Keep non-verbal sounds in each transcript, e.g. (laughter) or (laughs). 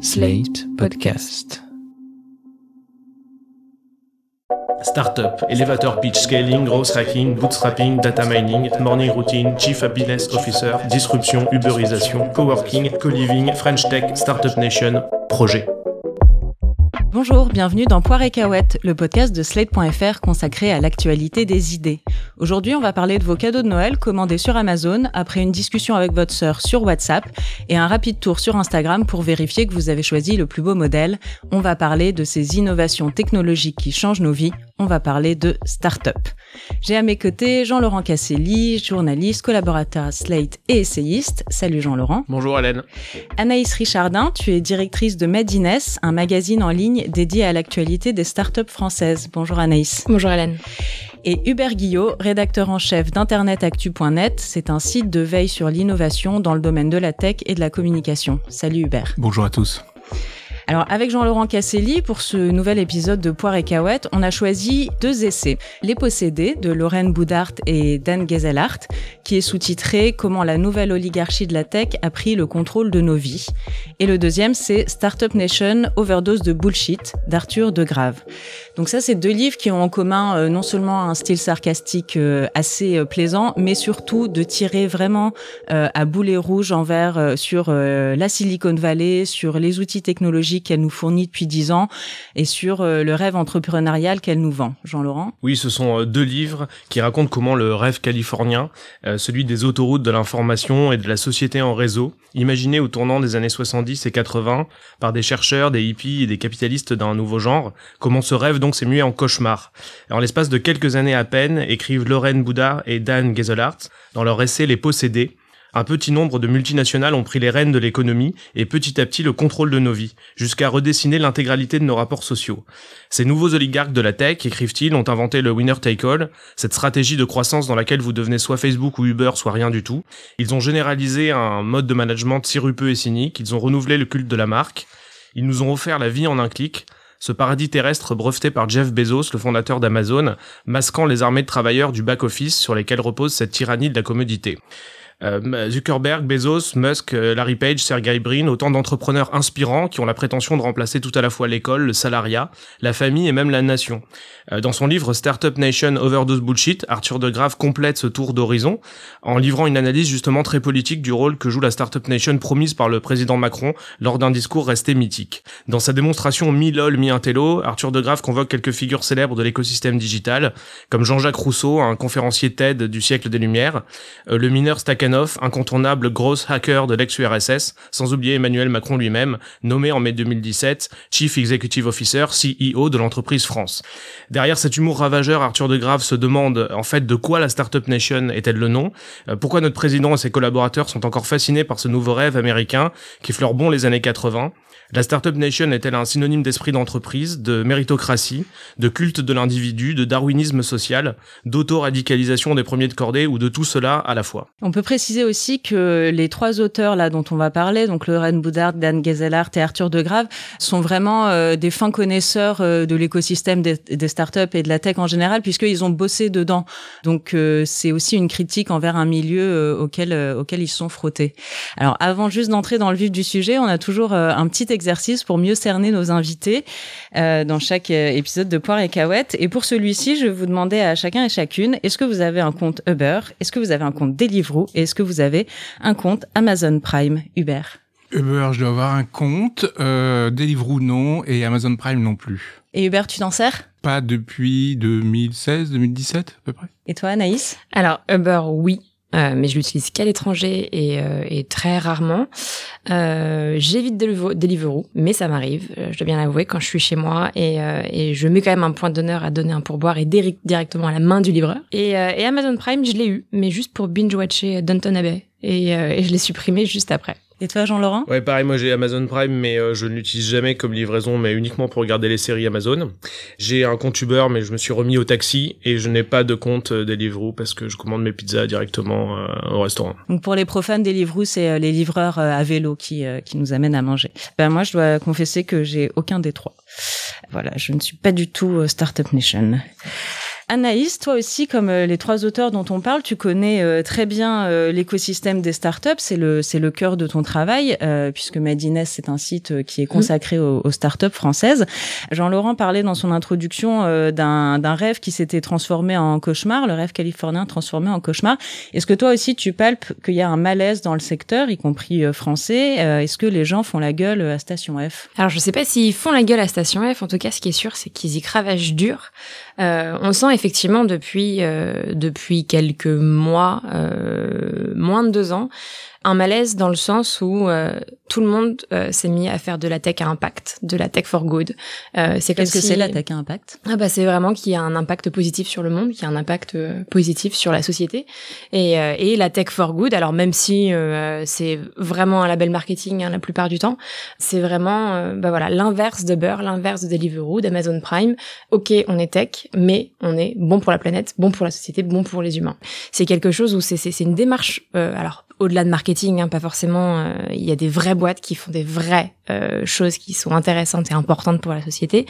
Slate Podcast. Startup, elevator pitch scaling, growth hacking, bootstrapping, data mining, morning routine, chief happiness officer, disruption, uberisation, coworking, co-living, French tech, startup nation, projet. Bonjour, bienvenue dans Poire et Cahuète, le podcast de Slate.fr consacré à l'actualité des idées. Aujourd'hui, on va parler de vos cadeaux de Noël commandés sur Amazon après une discussion avec votre sœur sur WhatsApp et un rapide tour sur Instagram pour vérifier que vous avez choisi le plus beau modèle. On va parler de ces innovations technologiques qui changent nos vies. On va parler de start-up. J'ai à mes côtés Jean-Laurent Casselli, journaliste, collaborateur à Slate et essayiste. Salut Jean-Laurent. Bonjour Hélène. Anaïs Richardin, tu es directrice de Madines, un magazine en ligne dédié à l'actualité des startups françaises. Bonjour Anaïs. Bonjour Hélène. Et Hubert Guillot, rédacteur en chef d'internetactu.net, c'est un site de veille sur l'innovation dans le domaine de la tech et de la communication. Salut Hubert. Bonjour à tous. Alors avec Jean-Laurent Casselli, pour ce nouvel épisode de Poire et Cahuète, on a choisi deux essais. Les possédés de Lorraine Boudart et Dan Gezelhardt, qui est sous-titré Comment la nouvelle oligarchie de la tech a pris le contrôle de nos vies. Et le deuxième, c'est Startup Nation, Overdose de Bullshit d'Arthur de Grave. Donc ça, c'est deux livres qui ont en commun euh, non seulement un style sarcastique euh, assez euh, plaisant, mais surtout de tirer vraiment à boulet rouge envers sur la Silicon Valley, sur les outils technologiques qu'elle nous fournit depuis dix ans et sur le rêve entrepreneurial qu'elle nous vend. Jean-Laurent? Oui, ce sont deux livres qui racontent comment le rêve californien, celui des autoroutes de l'information et de la société en réseau, imaginé au tournant des années 70 et 80 par des chercheurs, des hippies et des capitalistes d'un nouveau genre, comment ce rêve donc s'est mué en cauchemar. En l'espace de quelques années à peine, écrivent Lorraine Boudard et Dan Gezelhardt dans leur essai Les Possédés, un petit nombre de multinationales ont pris les rênes de l'économie et petit à petit le contrôle de nos vies, jusqu'à redessiner l'intégralité de nos rapports sociaux. Ces nouveaux oligarques de la tech, écrivent-ils, ont inventé le winner take all, cette stratégie de croissance dans laquelle vous devenez soit Facebook ou Uber, soit rien du tout. Ils ont généralisé un mode de management sirupeux et cynique, ils ont renouvelé le culte de la marque, ils nous ont offert la vie en un clic, ce paradis terrestre breveté par Jeff Bezos, le fondateur d'Amazon, masquant les armées de travailleurs du back-office sur lesquels repose cette tyrannie de la commodité. Euh, Zuckerberg, Bezos, Musk, euh, Larry Page, Sergey Brin, autant d'entrepreneurs inspirants qui ont la prétention de remplacer tout à la fois l'école, le salariat, la famille et même la nation. Euh, dans son livre Startup Nation Overdose Bullshit, Arthur de Grave complète ce tour d'horizon en livrant une analyse justement très politique du rôle que joue la Startup Nation promise par le président Macron lors d'un discours resté mythique. Dans sa démonstration mi-lol, mi-intello, Arthur de Grave convoque quelques figures célèbres de l'écosystème digital, comme Jean-Jacques Rousseau, un conférencier TED du siècle des Lumières, le mineur Incontournable grosse hacker de l'ex-URSS, sans oublier Emmanuel Macron lui-même, nommé en mai 2017 Chief Executive Officer, CEO de l'entreprise France. Derrière cet humour ravageur, Arthur de Grave se demande en fait de quoi la Startup Nation est-elle le nom? Euh, Pourquoi notre président et ses collaborateurs sont encore fascinés par ce nouveau rêve américain qui fleure bon les années 80 la Startup Nation est-elle un synonyme d'esprit d'entreprise, de méritocratie, de culte de l'individu, de darwinisme social, d'auto-radicalisation des premiers de cordée ou de tout cela à la fois? On peut préciser aussi que les trois auteurs là dont on va parler, donc Lorraine Boudard, Dan Gezelhardt et Arthur De Grave, sont vraiment euh, des fins connaisseurs euh, de l'écosystème des, des, startups et de la tech en général puisqu'ils ont bossé dedans. Donc euh, c'est aussi une critique envers un milieu auquel auquel ils sont frottés. Alors avant juste d'entrer dans le vif du sujet, on a toujours un petit exercice pour mieux cerner nos invités euh, dans chaque euh, épisode de Poire et Cahuète. Et pour celui-ci, je vais vous demander à chacun et chacune, est-ce que vous avez un compte Uber? Est-ce que vous avez un compte Deliveroo? Et est-ce que vous avez un compte Amazon Prime Uber? Uber, je dois avoir un compte, euh, Deliveroo non, et Amazon Prime non plus. Et Uber, tu t'en sers? Pas depuis 2016, 2017 à peu près. Et toi, Anaïs? Alors, Uber, oui. Euh, mais je l'utilise qu'à l'étranger et, euh, et, très rarement. Euh, J'évite Deliveroo, mais ça m'arrive, euh, je dois bien l'avouer, quand je suis chez moi et, euh, et, je mets quand même un point d'honneur à donner un pourboire et directement à la main du livreur. Et, et Amazon Prime, je l'ai eu, mais juste pour binge-watcher Downton Abbey. Et, et je l'ai supprimé juste après. Et toi, Jean-Laurent? Ouais, pareil, moi j'ai Amazon Prime, mais euh, je ne l'utilise jamais comme livraison, mais uniquement pour regarder les séries Amazon. J'ai un compte Uber, mais je me suis remis au taxi et je n'ai pas de compte euh, Deliveroo parce que je commande mes pizzas directement euh, au restaurant. Donc pour les profanes, Deliveroo, c'est les livreurs à vélo qui, qui nous amènent à manger. Ben moi, je dois confesser que j'ai aucun des trois. Voilà, je ne suis pas du tout Startup Nation. Anaïs, toi aussi, comme euh, les trois auteurs dont on parle, tu connais euh, très bien euh, l'écosystème des startups. C'est le c'est le cœur de ton travail, puisque Madines c'est un site qui est mmh. consacré aux, aux, startups françaises. Jean-Laurent parlait dans son introduction d'un d'un rêve qui s'était transformé en cauchemar, le rêve californien transformé en cauchemar. Est-ce que toi aussi tu palpes qu'il y a un malaise dans le secteur, y compris français Est-ce que les gens font la gueule à Station F? Alors je sais pas s'ils font la gueule à Station F. En tout cas, ce qui est sûr, c'est qu'ils y cravagent dur. on sent effectivement depuis euh, depuis quelques mois, euh, moins de deux ans, un malaise dans le sens où euh, tout le monde euh, s'est mis à faire de la tech à impact, de la tech for good. Euh, c'est Qu'est-ce que c'est la tech à impact? Ah bah c'est vraiment qu'il y a un impact positif sur le monde, qu'il y a un impact positif sur la société et, et la tech for good. Alors même si c'est vraiment un label marketing hein, la plupart du temps, c'est vraiment bah voilà l'inverse de Beurre, l'inverse de Deliveroo, d'Amazon Prime. Ok, on est tech, mais on est bon pour la planète, bon pour la société, bon pour les humains. C'est quelque chose où c'est c'est une démarche alors au-delà de marketing, hein, pas forcément. Euh, il y a des vraies boîtes qui font des vraies euh, choses qui sont intéressantes et importantes pour la société,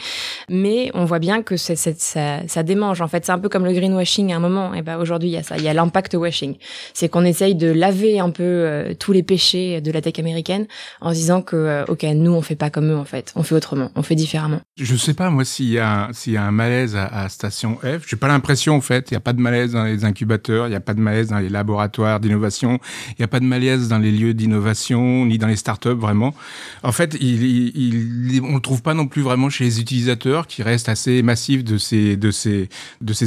mais on voit bien que ça, démange. En fait, c'est un peu comme le greenwashing à un moment. Et ben aujourd'hui, il y a ça. Il y a l'impact washing. C'est qu'on essaye de laver un peu euh, tous les péchés de la tech américaine en se disant que ok, nous on fait pas comme eux en fait. On fait autrement. On fait différemment. Je sais pas moi s'il y a y a un malaise à, à Station F. J'ai pas l'impression en fait. Il y a pas de malaise dans les incubateurs. Il y a pas de malaise dans les laboratoires d'innovation. Il n'y a pas de malaise dans les lieux d'innovation, ni dans les startups, vraiment. En fait, on ne le trouve pas non plus vraiment chez les utilisateurs, qui restent assez massifs de ces,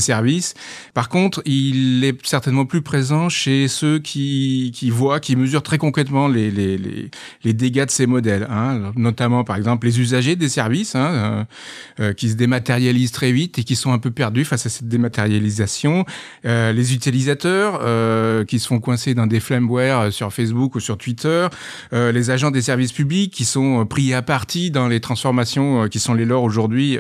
services. Par contre, il est certainement plus présent chez ceux qui, voient, qui mesurent très concrètement les, dégâts de ces modèles. Hein. Notamment, par exemple, les usagers des services, hein, euh, euh, qui se dématérialisent très vite et qui sont un peu perdus face à cette dématérialisation. Euh, les utilisateurs, euh, qui se font coincer dans des flambeaux euh, sur Facebook ou sur Twitter, euh, les agents des services publics qui sont euh, pris à partie dans les transformations qui sont les leurs aujourd'hui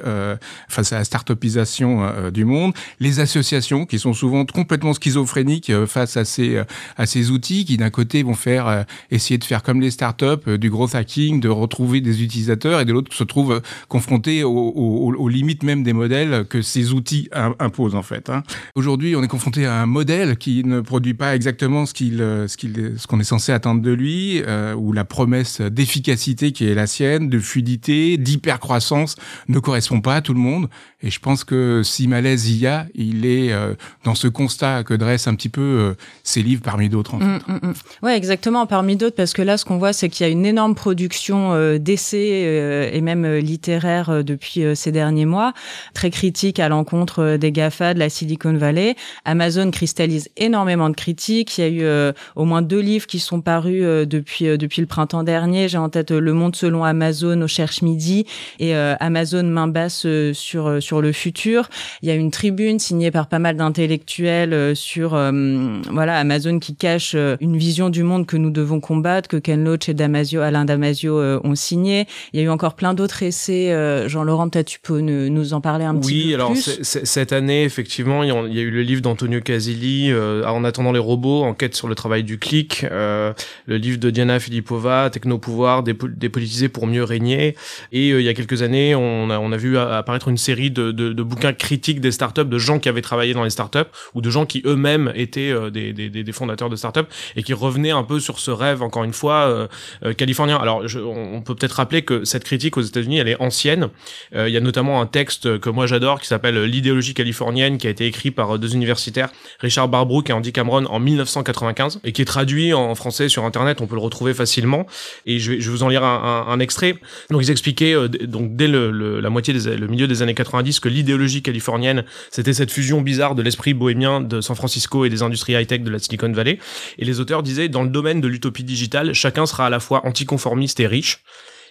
face à la start-upisation du monde, les associations qui sont souvent complètement schizophréniques face à ces à ces outils qui d'un côté vont faire essayer de faire comme les startups du growth hacking, de retrouver des utilisateurs et de l'autre se trouvent confrontés aux, limites même des modèles que ces outils imposent en fait. Hein. Aujourd'hui, on est confronté à un modèle qui ne produit pas exactement ce qu'il ce ce qu'on est censé attendre de lui, euh, ou la promesse d'efficacité qui est la sienne, de fluidité, d'hypercroissance ne correspond pas à tout le monde. Et je pense que si malaise il y a, il est euh, dans ce constat que dresse un petit peu euh, ces livres parmi d'autres. En mm, fait. Mm, mm. Ouais, exactement, parmi d'autres, parce que là, ce qu'on voit, c'est qu'il y a une énorme production euh, d'essais et même littéraires depuis ces derniers mois, très critique à l'encontre des GAFA, de la Silicon Valley. Amazon cristallise énormément de critiques. Il y a eu au moins deux livres qui sont parus depuis depuis le printemps dernier. J'ai en tête Le Monde selon Amazon au Cherche Midi et Amazon main basse sur sur le futur. Il y a une tribune signée par pas mal d'intellectuels euh, sur euh, voilà Amazon qui cache euh, une vision du monde que nous devons combattre, que Ken Loach et Damasio, Alain Damasio ont signé. Il y a eu encore plein d'autres essais. Jean-Laurent, peut-être tu peux nous, en parler un petit peu Oui, alors cette année, effectivement, il y a eu le livre d'Antonio Casilli, En attendant les robots, enquête sur le travail du clic, le livre de Diana Filipova, Technopouvoir, dépolitisé pour mieux régner. Et il y a quelques années, on a, on a vu apparaître une série de de, bouquins critiques des startups, de gens qui avaient travaillé dans les startups ou de gens qui eux-mêmes étaient euh, des, des, des, fondateurs de startups et qui revenaient un peu sur ce rêve, encore une fois, euh, euh, californien. Alors, on peut peut-être rappeler que cette critique aux États-Unis, elle est ancienne. Il y a notamment un texte que moi j'adore qui s'appelle L'idéologie californienne, qui a été écrit par deux universitaires, Richard Barbrook et Andy Cameron, en 1995 et qui est traduit en français sur Internet. On peut le retrouver facilement. Et je vais, je vais vous en lire un, un, extrait. Donc, ils expliquaient donc dès le, la moitié des le milieu des années 90 que l'idéologie californienne, c'était cette fusion bizarre de l'esprit bohémien de San Francisco et des industries high-tech de la Silicon Valley. Et les auteurs disaient, dans le domaine de l'utopie digitale, chacun sera à la fois anticonformiste et riche.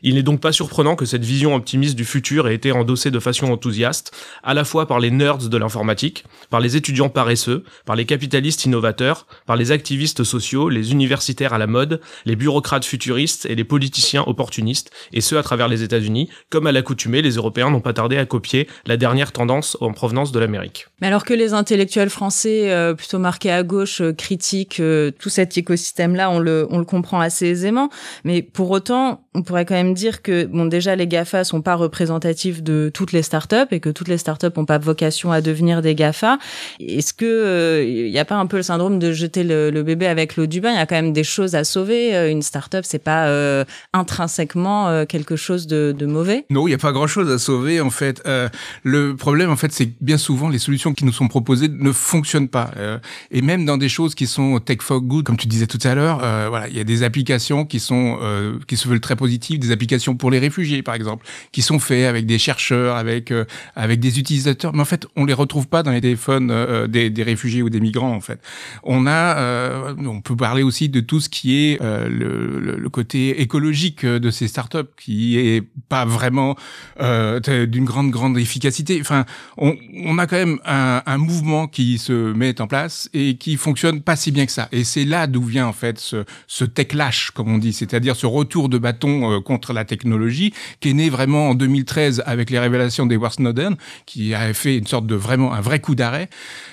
Il n'est donc pas surprenant que cette vision optimiste du futur ait été endossée de façon enthousiaste, à la fois par les nerds de l'informatique, par les étudiants paresseux, par les capitalistes innovateurs, par les activistes sociaux, les universitaires à la mode, les bureaucrates futuristes et les politiciens opportunistes, et ce à travers les États-Unis. Comme à l'accoutumée, les Européens n'ont pas tardé à copier la dernière tendance en provenance de l'Amérique. Mais alors que les intellectuels français, euh, plutôt marqués à gauche, euh, critiquent euh, tout cet écosystème-là, on le, on le comprend assez aisément. Mais pour autant, on pourrait quand même dire que bon déjà les Gafa sont pas représentatifs de toutes les startups et que toutes les startups n'ont pas vocation à devenir des Gafa. Est-ce que il y a pas un peu le syndrome de jeter le, bébé avec l'eau du bain? Il y a quand même des choses à sauver. Une startup, c'est pas intrinsèquement quelque chose de, mauvais. Non, il y a pas grand-chose à sauver en fait. le problème en fait, c'est bien souvent les solutions qui nous sont proposées ne fonctionnent pas. et même dans des choses qui sont tech for good, comme tu disais tout à l'heure, voilà, il y a des applications qui sont euh, qui se veulent très positives, des applications pour les réfugiés par exemple, qui sont faits avec des chercheurs, avec euh, avec des utilisateurs, mais en fait on les retrouve pas dans les téléphones euh, des, des, réfugiés ou des migrants en fait. On a, on peut parler aussi de tout ce qui est le, côté écologique de ces startups, qui est pas vraiment d'une grande grande efficacité. Enfin, on, a quand même un, mouvement qui se met en place et qui fonctionne pas si bien que ça. Et c'est là d'où vient en fait ce, ce tech lâche, comme on dit, c'est-à-dire ce retour de bâton euh, la technologie, qui est né vraiment en 2013 avec les révélations d'Edward Snowden, qui a fait une sorte de vraiment un vrai coup d'arrêt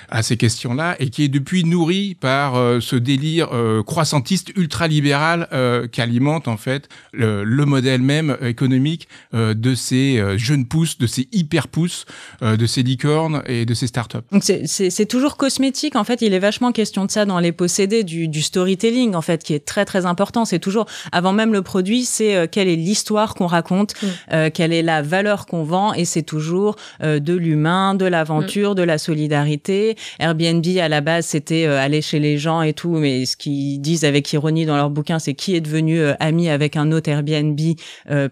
à ces questions-là, et qui est depuis nourri par euh, ce délire euh, croissantiste ultralibéral qui alimente en fait le, le modèle même économique de ces jeunes pousses, de ces hyper pousses, de ces licornes et de ces startups. Donc c'est toujours cosmétique en fait. Il est vachement question de ça dans les possédés du, du storytelling en fait, qui est très très important. C'est toujours avant même le produit, c'est euh, quelle est l'histoire qu'on raconte, mm. euh, quelle est la valeur qu'on vend, et c'est toujours euh, de l'humain, de l'aventure, mm. de la solidarité. Airbnb à la base, c'était aller chez les gens et tout, mais ce qu'ils disent avec ironie dans leur bouquin, c'est qui est devenu ami avec un autre Airbnb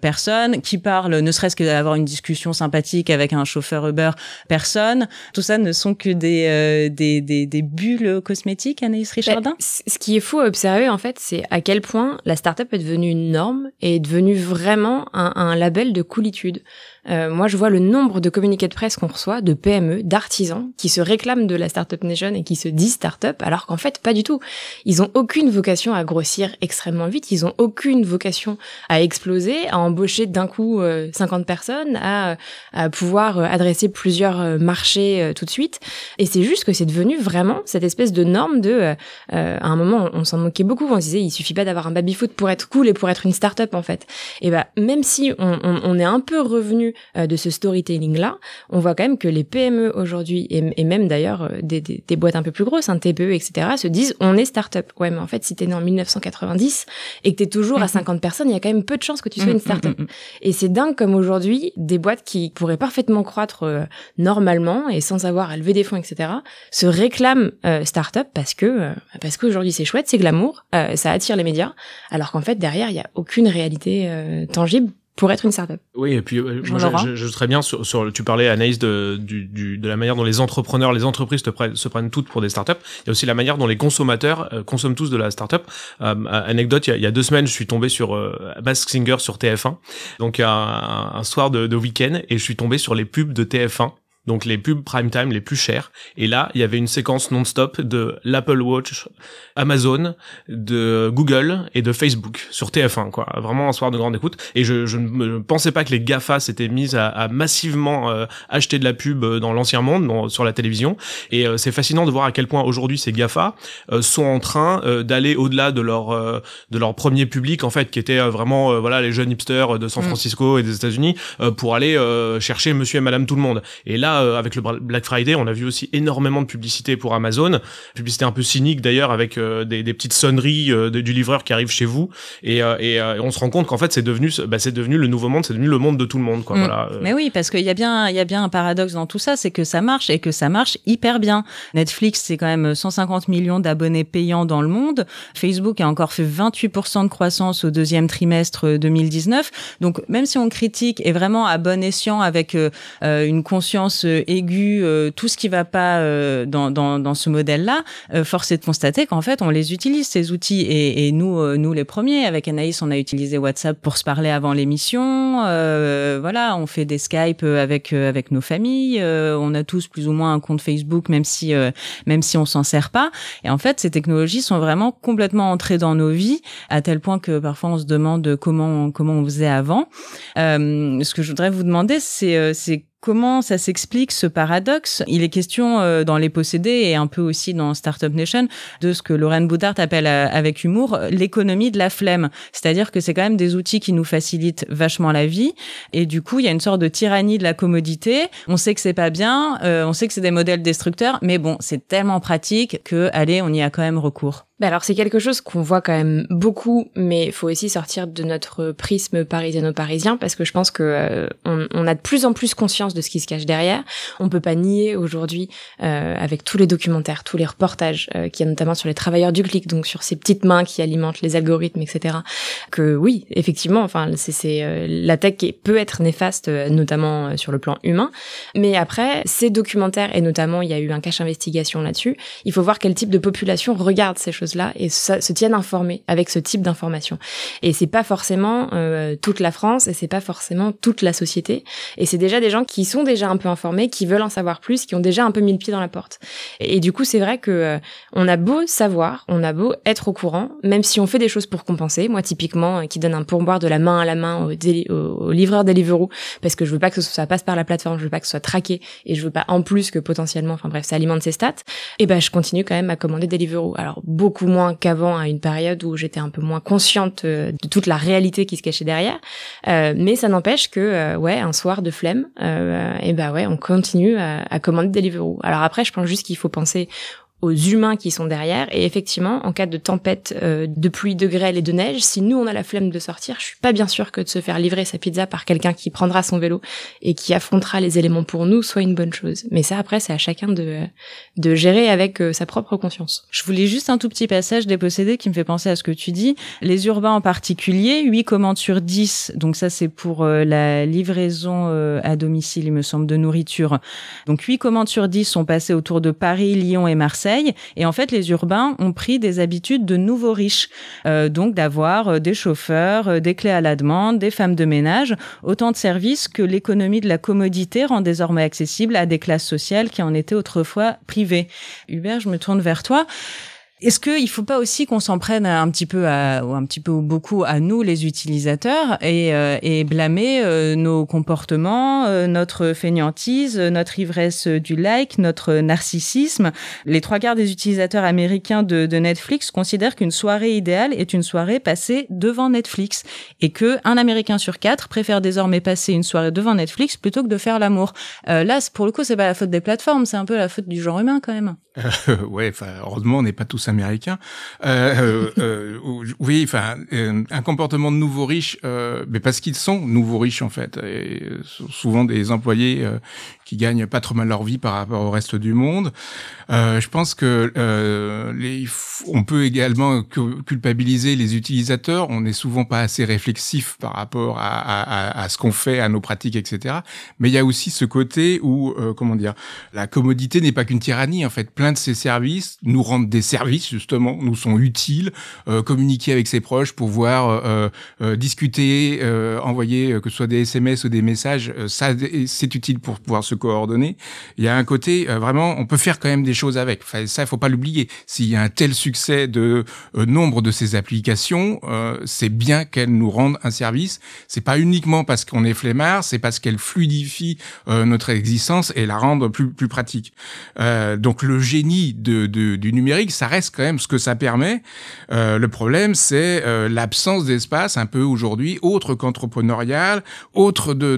personne, qui parle ne serait-ce que d'avoir une discussion sympathique avec un chauffeur Uber personne. Tout ça ne sont que des des, des, des bulles cosmétiques, Anaïs Richardin? Bah, ce qui est fou à observer en fait, c'est à quel point la startup est devenue une norme et est devenue vraiment un, un label de coolitude. Euh, moi, je vois le nombre de communiqués de presse qu'on reçoit de PME, d'artisans qui se réclament de la Startup Nation et qui se disent startup, alors qu'en fait, pas du tout. Ils ont aucune vocation à grossir extrêmement vite. Ils ont aucune vocation à exploser, à embaucher d'un coup 50 euh, personnes, à, à pouvoir euh, adresser plusieurs marchés tout de suite. Et c'est juste que c'est devenu vraiment cette espèce de norme de. à un moment, on, s'en moquait beaucoup. On disait, il suffit pas d'avoir un baby foot pour être cool et pour être une startup en fait. Et ben, même si on, on, on est un peu revenu euh, de ce storytelling-là, on voit quand même que les PME aujourd'hui, et, même d'ailleurs euh, des, des, boîtes un peu plus grosses, un TPE, etc., se disent on est start-up. Ouais, mais en fait, si t'es né en 1990 et que t'es toujours à 50 mhm. personnes, il y a quand même peu de chances que tu sois une mhm, start-up. Mhm, et c'est dingue comme aujourd'hui, des boîtes qui pourraient parfaitement croître euh, normalement et sans avoir à lever des fonds, etc., se réclament start-up parce que parce qu'aujourd'hui c'est chouette, c'est glamour, ça attire les médias, alors qu'en fait derrière il y a aucune réalité tangible pour être une startup. Oui, et puis euh, moi, je, je, très bien sur, sur, tu parlais Anaïs de, du, du, de la manière dont les entrepreneurs, les entreprises te prennent, se prennent toutes pour des startups. Il y a aussi la manière dont les consommateurs euh, consomment tous de la startup. Euh, anecdote, il y, a, il y, a, deux semaines, je suis tombé sur euh, Mask Singer sur TF1, donc un, un soir de, de week-end, et je suis tombé sur les pubs de TF1 donc les pubs prime time les plus chères. Et là, il y avait une séquence non-stop de l'Apple Watch, Amazon, de Google et de Facebook sur TF1, quoi. Vraiment un soir de grande écoute. Et je, je ne pensais pas que les GAFA s'étaient mis à, à massivement euh, acheter de la pub dans l'ancien monde, sur la télévision. Et euh, c'est fascinant de voir à quel point aujourd'hui ces GAFA euh, sont en train d'aller au-delà de leur de leur premier public en fait, qui était vraiment voilà les jeunes hipsters de San mm. Francisco et des États-Unis, pour aller chercher Monsieur et Madame tout le monde. Et là euh, avec le Black Friday, on a vu aussi énormément de publicité pour Amazon, publicité un peu cynique d'ailleurs, avec euh, des, des, petites sonneries euh, du livreur qui arrive chez vous, et, et on se rend compte qu'en fait c'est devenu, bah, c'est devenu le nouveau monde, c'est devenu le monde de tout le monde, quoi. Mm. Voilà. Mais oui, parce qu'il y a bien, il y a bien un paradoxe dans tout ça, c'est que ça marche et que ça marche hyper bien. Netflix, c'est quand même 150 millions d'abonnés payants dans le monde. Facebook a encore fait 28% de croissance au deuxième trimestre 2019. Donc même si on critique et vraiment à bon escient avec une conscience aigu, euh, tout ce qui va pas euh, dans, dans, dans, ce modèle-là, euh, force est de constater qu'en fait, on les utilise, ces outils. Et, et nous, nous les premiers, avec Anaïs, on a utilisé WhatsApp pour se parler avant l'émission. voilà, on fait des Skype avec, avec nos familles. on a tous plus ou moins un compte Facebook, même si, même si on s'en sert pas. Et en fait, ces technologies sont vraiment complètement entrées dans nos vies, à tel point que parfois on se demande comment, comment on faisait avant. ce que je voudrais vous demander, c'est Comment ça s'explique ce paradoxe? Il est question euh, dans les possédés et un peu aussi dans Startup Nation de ce que Lorraine Boudart appelle euh, avec humour l'économie de la flemme. C'est-à-dire que c'est quand même des outils qui nous facilitent vachement la vie et du coup il y a une sorte de tyrannie de la commodité. On sait que c'est pas bien, euh, on sait que c'est des modèles destructeurs, mais bon c'est tellement pratique que allez on y a quand même recours. Bah alors c'est quelque chose qu'on voit quand même beaucoup, mais faut aussi sortir de notre prisme parisiano-parisien parce que je pense que euh, on, on, a de plus en plus conscience de ce qui se cache derrière. On peut pas nier aujourd'hui, euh, avec tous les documentaires, tous les reportages euh, qu'il y a notamment sur les travailleurs du clic, donc sur ces petites mains qui alimentent les algorithmes, etc. Que oui, effectivement, enfin c'est euh, la tech qui peut être néfaste, euh, notamment sur le plan humain. Mais après, ces documentaires et notamment il y a eu un cache investigation là-dessus. Il faut voir quel type de population regarde ces choses là et se tiennent informés avec ce type d'information. Et c'est pas forcément euh, toute la France et c'est pas forcément toute la société. Et c'est déjà des gens qui sont déjà un peu informés, qui veulent en savoir plus, qui ont déjà un peu mis le pied dans la porte. Et, du coup, c'est vrai que euh, on a beau savoir, on a beau être au courant, même si on fait des choses pour compenser. Moi, typiquement, euh, qui donne un pourboire de la main à la main au, au, livreur Deliveroo, parce que je veux pas que ça passe par la plateforme, je veux pas que ce soit traqué et je veux pas en plus que potentiellement, enfin bref, ça alimente ses stats. Et ben, je continue quand même à commander Deliveroo. Alors beaucoup moins qu'avant à une période où j'étais un peu moins consciente euh, de toute la réalité qui se cachait derrière. Euh, mais ça n'empêche que, euh, ouais, un soir de flemme, et ben ouais, on continue à, à commander Deliveroo. Alors après, je pense juste qu'il faut penser aux humains qui sont derrière. Et effectivement, en cas de tempête euh, de pluie, de grêle et de neige, si nous on a la flemme de sortir, je suis pas bien sûr que de se faire livrer sa pizza par quelqu'un qui prendra son vélo et qui affrontera les éléments pour nous soit une bonne chose. Mais ça après, c'est à chacun de de gérer avec euh, sa propre conscience. Je voulais juste un tout petit passage des possédés qui me fait penser à ce que tu dis. Les urbains en particulier, 8 commandes sur 10, donc ça c'est pour euh, la livraison à domicile, il me semble, de nourriture. Donc 8 commandes sur 10 sont passées autour de Paris, Lyon et Marseille et en fait, les urbains ont pris des habitudes de nouveaux riches. Euh, donc d'avoir euh, des chauffeurs, euh, des clés à la demande, des femmes de ménage, autant de services que l'économie de la commodité rend désormais accessible à des classes sociales qui en étaient autrefois privées. Hubert, je me tourne vers toi. Est-ce qu'il ne faut pas aussi qu'on s'en prenne un petit peu à, ou un petit peu ou beaucoup à nous les utilisateurs et, euh, et blâmer euh, nos comportements, euh, notre fainéantise, notre ivresse du like, notre narcissisme? Les trois quarts des utilisateurs américains de, de Netflix considèrent qu'une soirée idéale est une soirée passée devant Netflix et que un Américain sur quatre préfère désormais passer une soirée devant Netflix plutôt que de faire l'amour. là, pour le coup, c'est pas la faute des plateformes, c'est un peu la faute du genre humain quand même. (laughs) ouais, heureusement, on n'est pas tous américains. Euh, euh, euh oui, enfin, euh, un comportement de nouveaux riches, mais parce qu'ils sont nouveaux riches en fait, et souvent des employés qui gagnent pas trop mal leur vie par rapport au reste du monde. Euh, je pense que euh, les, on peut également culpabiliser les utilisateurs. On n'est souvent pas assez réflexif par rapport à, à, à ce qu'on fait, à nos pratiques, etc. Mais il y a aussi ce côté où, euh, comment dire, la commodité n'est pas qu'une tyrannie. En fait, plein de ces services nous rendent des services justement, nous sont utiles. Euh, communiquer avec ses proches, pouvoir euh, euh, discuter, envoyer que ce soit des SMS ou des messages, ça c'est utile pour pouvoir se coordonnées. Il y a un côté euh, vraiment, on peut faire quand même des choses avec. Ça, il faut pas l'oublier. S'il y a un tel succès de euh, nombre de ces applications, euh, c'est bien qu'elles nous rendent un service. C'est pas uniquement parce qu'on est flemmard, c'est parce qu'elles fluidifient notre existence et la rendent plus pratique. donc le génie du numérique, ça reste quand même ce que ça permet. le problème, c'est l'absence d'espace un peu aujourd'hui, autre qu'entrepreneurial, autre de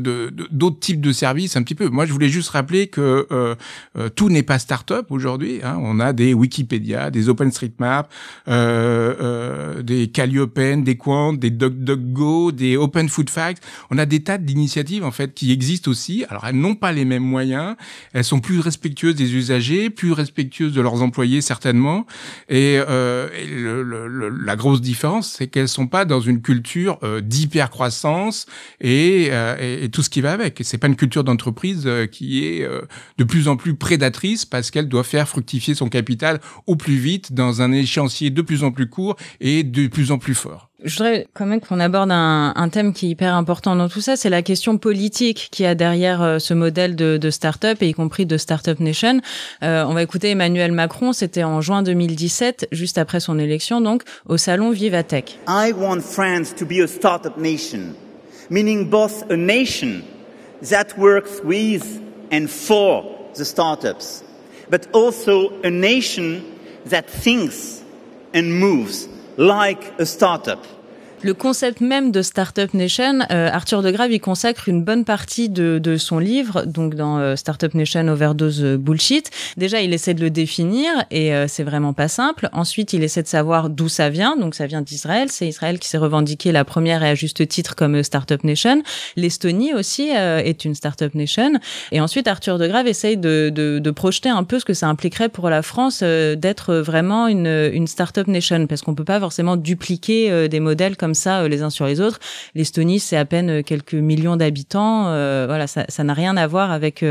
d'autres types de services un petit peu. Moi, je voulais juste rappeler que euh, euh, tout n'est pas start-up aujourd'hui. Hein. On a des Wikipédia, des OpenStreetMap, euh, euh, des Calliope, des Quant, des DuckDuckGo, des Open Food Facts. On a des tas d'initiatives en fait qui existent aussi. Alors elles n'ont pas les mêmes moyens. Elles sont plus respectueuses des usagers, plus respectueuses de leurs employés certainement. Et, euh, et le, le, la grosse différence, c'est qu'elles sont pas dans une culture euh, d'hyper croissance et, et, et, tout ce qui va avec. C'est pas une culture d'entreprise qui est euh, de plus en plus prédatrice parce qu'elle doit faire fructifier son capital au plus vite dans un échéancier de plus en plus court et de plus en plus fort. Je voudrais quand même qu'on aborde un, un, thème qui est hyper important dans tout ça, c'est la question politique qui a derrière euh, ce modèle de, de start-up, et y compris de Startup Nation. Euh, on va écouter Emmanuel Macron, c'était en juin 2017, juste après son élection, donc, au salon Vivatech. I want France to be a startup nation, meaning both a nation that works with and for the startups, but also a nation that thinks and moves like a startup. Le concept même de Startup Nation, euh, Arthur de Grave y consacre une bonne partie de, de son livre, donc dans euh, Startup Nation Overdose Bullshit. Déjà, il essaie de le définir et euh, c'est vraiment pas simple. Ensuite, il essaie de savoir d'où ça vient. Donc, ça vient d'Israël. C'est Israël qui s'est revendiqué la première et à juste titre comme Startup Nation. L'Estonie aussi est une Startup Nation. Et ensuite, Arthur de Grave essaye de, de, de projeter un peu ce que ça impliquerait pour la France d'être vraiment une, une Startup Nation, parce qu'on peut pas forcément dupliquer des modèles comme ça euh, les uns sur les autres. L'Estonie, c'est à peine euh, quelques millions d'habitants. Euh, voilà, ça n'a rien à voir avec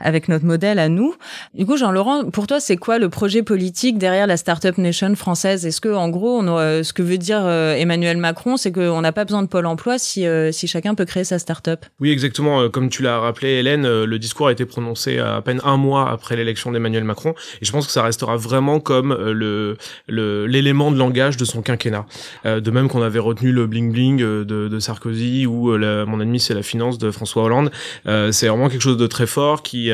avec notre modèle à nous. Du coup, Jean-Laurent, pour toi, c'est quoi le projet politique derrière la Startup Nation française? Est-ce que, en gros, ce que veut dire Emmanuel Macron, c'est qu'on n'a pas besoin de pôle emploi si si chacun peut créer sa startup? Oui, exactement. Comme tu l'as rappelé, Hélène, le discours a été prononcé à peine un mois après l'élection d'Emmanuel Macron, et je pense que ça restera vraiment comme le l'élément de langage de son quinquennat. de même qu'on avait retenu le bling bling euh, de, de Sarkozy ou euh, mon ennemi c'est la finance de François Hollande. Euh, c'est vraiment quelque chose de très fort qui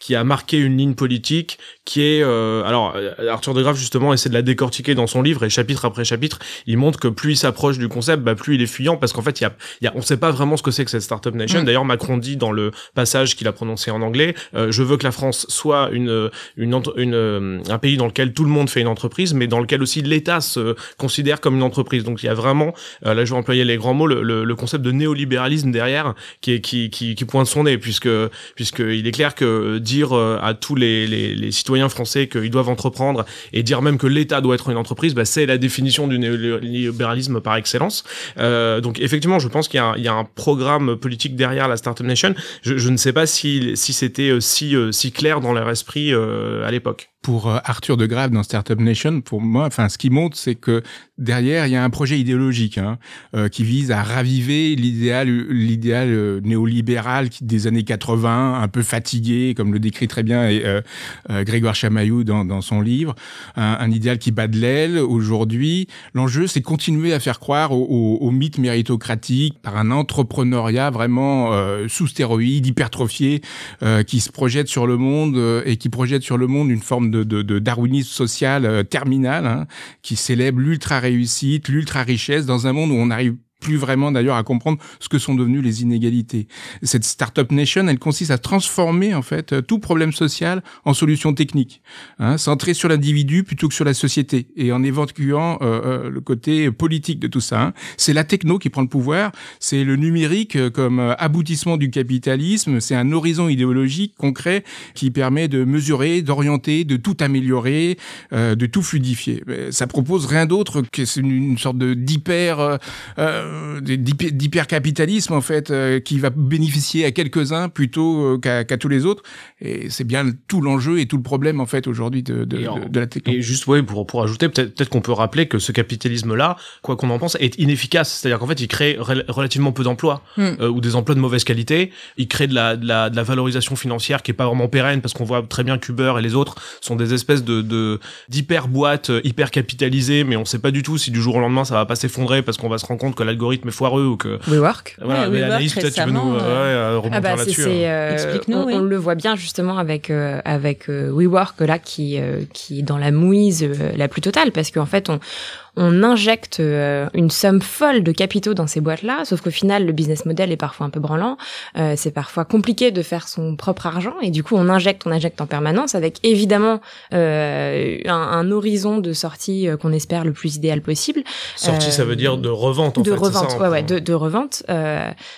qui a marqué une ligne politique qui est alors Arthur de Graaf justement essaie de la décortiquer dans son livre et chapitre après chapitre il montre que plus il s'approche du concept bah plus il est fuyant parce qu'en fait il y a, y a on sait pas vraiment ce que c'est que cette startup nation mm. d'ailleurs Macron dit dans le passage qu'il a prononcé en anglais je veux que la France soit une une, une un pays dans lequel tout le monde fait une entreprise mais dans lequel aussi l'État se considère comme une entreprise donc il y a vraiment là je vais employer les grands mots, le, le, concept de néolibéralisme derrière qui, qui, qui, qui pointe son nez, puisque puisqu'il est clair que dire euh, à tous les, les, les citoyens français qu'ils doivent entreprendre et dire même que l'État doit être une entreprise, bah, c'est la définition du néolibéralisme par excellence. Euh, donc effectivement, je pense qu'il y, y, a un programme politique derrière la Startup Nation. Je, je ne sais pas si, si c'était euh, si, si clair dans leur esprit à l'époque pour euh, Arthur de Grave dans Startup Nation, pour moi, enfin, ce qui montre, c'est que derrière, il y a un projet idéologique hein, euh, qui vise à raviver l'idéal, l'idéal euh, néolibéral des années 80, un peu fatigué, comme le décrit très bien Grégoire Chamaillou dans, dans son livre, un, idéal qui bat de l'aile. Aujourd'hui, l'enjeu, c'est continuer à faire croire au, au, mythe méritocratique par un entrepreneuriat vraiment sous stéroïdes, hypertrophié, qui se projette sur le monde et qui projette sur le monde une forme de, darwinisme social euh, terminal hein, qui célèbre l'ultra réussite, l'ultra richesse dans un monde où on arrive plus vraiment d'ailleurs à comprendre ce que sont devenues les inégalités. Cette startup nation, elle consiste à transformer en fait euh, tout problème social en solution technique, hein, centrée sur l'individu plutôt que sur la société, et en évacuant euh, euh, le côté politique de tout ça. Hein. C'est la techno qui prend le pouvoir, c'est le numérique comme aboutissement du capitalisme, c'est un horizon idéologique concret qui permet de mesurer, d'orienter, de tout améliorer, de tout fluidifier. Ça propose rien d'autre que une, une sorte de d'hyper euh, d'hypercapitalisme en fait euh, qui va bénéficier à quelques-uns plutôt euh, qu'à tous les autres et c'est bien tout l'enjeu et tout le problème en fait aujourd'hui de, de, de, la technologie. Et juste ouais pour pour ajouter peut-être peut-être qu'on peut rappeler que ce capitalisme là quoi qu'on en pense est inefficace c'est-à-dire qu'en fait il crée relativement peu d'emplois hmm. ou des emplois de mauvaise qualité il crée de la, de la de la valorisation financière qui est pas vraiment pérenne parce qu'on voit très bien qu'Uber et les autres sont des espèces de de d'hyper boîtes hyper capitalisées mais on sait pas du tout si du jour au lendemain ça va pas s'effondrer parce qu'on va se rendre compte que l'algorithme l'algorithme est foireux ou que WeWork. Voilà, mais Anaïs, peut-être tu veux nous euh, remonter ah bah, là-dessus. Euh, Explique-nous. On, on, le voit bien justement avec euh, avec WeWork là qui qui est dans la mouise la plus totale parce qu'en fait on on injecte euh, une somme folle de capitaux dans ces boîtes-là, sauf qu'au final, le business model est parfois un peu branlant. Euh, c'est parfois compliqué de faire son propre argent, et du coup, on injecte, on injecte en permanence, avec évidemment euh, un, horizon de sortie qu'on espère le plus idéal possible. Sortie, ça veut dire de revente, en de fait. Revente, ça, ouais, ouais, de, de revente,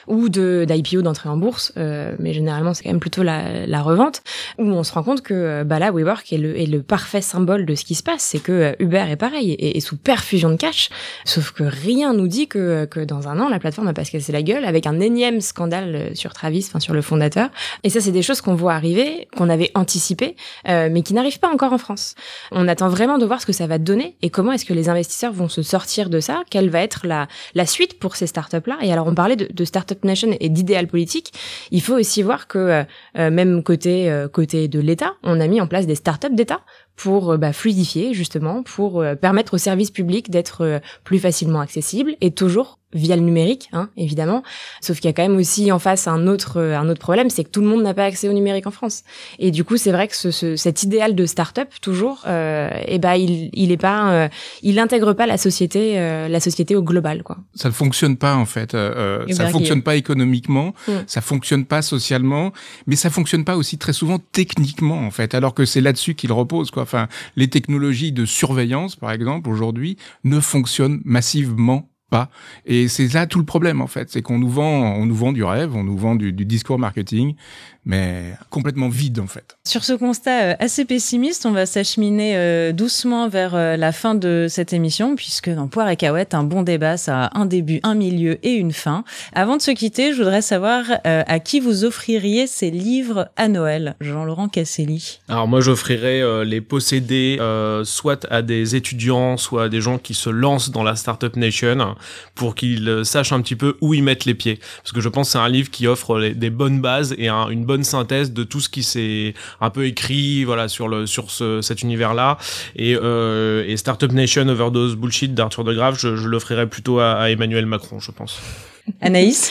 ou de d'IPO, d'entrée en bourse, mais généralement, c'est quand même plutôt la, la revente, où on se rend compte que bah là, WeWork est le, est le parfait symbole de ce qui se passe, c'est que Uber est pareil, et, et sous fusion de cash. Sauf que rien nous dit que, que dans un an, la plateforme va pas se casser la gueule avec un énième scandale euh, sur Travis, enfin sur le fondateur. Et ça, c'est des choses qu'on voit arriver, qu'on avait anticipé, euh, mais qui n'arrivent pas encore en France. On attend vraiment de voir ce que ça va donner et comment est-ce que les investisseurs vont se sortir de ça, quelle va être la, la suite pour ces startups-là. Et alors, on parlait de, de Startup Nation et d'idéal politique. Il faut aussi voir que euh, même côté, côté de l'État, on a mis en place des startups d'État pour euh, bah, fluidifier justement, pour euh, permettre aux services publics d'être euh, plus facilement accessibles et toujours via le numérique, hein, évidemment. Sauf qu'il y a quand même aussi en face un autre un autre problème, c'est que tout le monde n'a pas accès au numérique en France. Et du coup, c'est vrai que ce, cet idéal de start-up toujours, euh, eh ben il il est pas, euh, il intègre pas la société euh, la société au global quoi. Ça ne fonctionne pas en fait. Euh, euh ça ne fonctionne pas économiquement, mm. ça fonctionne pas socialement, mais ça fonctionne pas aussi très souvent techniquement en fait. Alors que c'est là-dessus qu'il repose quoi. Enfin, les technologies de surveillance par exemple aujourd'hui ne fonctionnent massivement pas. Et c'est là tout le problème en fait, c'est qu'on nous vend, on nous vend du rêve, on nous vend du, du discours marketing, mais complètement vide en fait. Sur ce constat euh, assez pessimiste, on va s'acheminer euh, doucement vers euh, la fin de cette émission, puisque dans Poire et Cahuète, un bon débat, ça a un début, un milieu et une fin. Avant de se quitter, je voudrais savoir à qui vous offririez ces livres à Noël, Jean-Laurent Casselli. Alors moi, j'offrirais les posséder soit à des étudiants, soit à des gens qui se lancent dans la Startup Nation, pour qu'ils sachent un petit peu où ils mettent les pieds. Parce que je pense que c'est un livre qui offre des bonnes bases et une bonne synthèse de tout ce qui s'est un peu écrit voilà sur le sur ce, cet univers là et, euh, et Startup Nation Overdose Bullshit d'Arthur de Grave je, je l'offrirais plutôt à, à Emmanuel Macron je pense. Anaïs?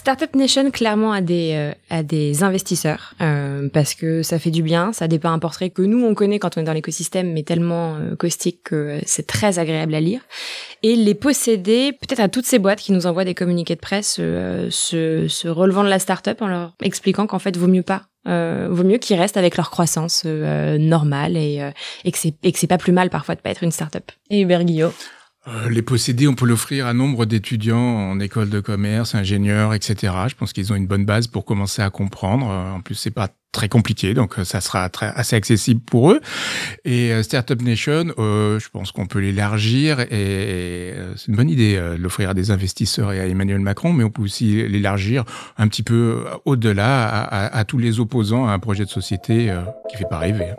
Startup Nation clairement a des euh, a des investisseurs euh, parce que ça fait du bien, ça dépeint un portrait que nous on connaît quand on est dans l'écosystème mais tellement euh, caustique que c'est très agréable à lire et les posséder peut-être à toutes ces boîtes qui nous envoient des communiqués de presse se, se relevant de la startup en leur expliquant qu'en fait vaut mieux pas euh, vaut mieux qu'ils restent avec leur croissance normale et, c'est et que c'est pas plus mal parfois de pas être une startup. Et Hubert Guillot euh, les posséder, on peut l'offrir à nombre d'étudiants en école de commerce, ingénieurs, etc. Je pense qu'ils ont une bonne base pour commencer à comprendre. Euh, en plus, c'est pas très compliqué, donc euh, ça sera très, assez accessible pour eux. Et Startup Nation, je pense qu'on peut l'élargir et, c'est une bonne idée l'offrir à des investisseurs et à Emmanuel Macron, mais on peut aussi l'élargir un petit peu au-delà à, à, tous les opposants à un projet de société qui fait pas rêver.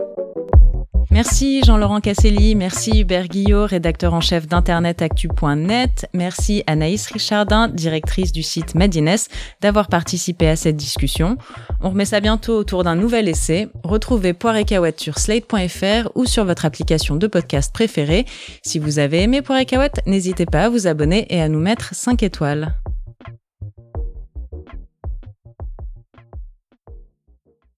Merci Jean-Laurent Casselli, merci Hubert Guillot, rédacteur en chef d'internetactu.net, merci Anaïs Richardin, directrice du site Medines, d'avoir participé à cette discussion. On remet ça bientôt autour d'un nouvel essai. Retrouvez Poire et Cahouette sur slate.fr ou sur votre application de podcast préférée. Si vous avez aimé Poire et Cahouette, n'hésitez pas à vous abonner et à nous mettre 5 étoiles.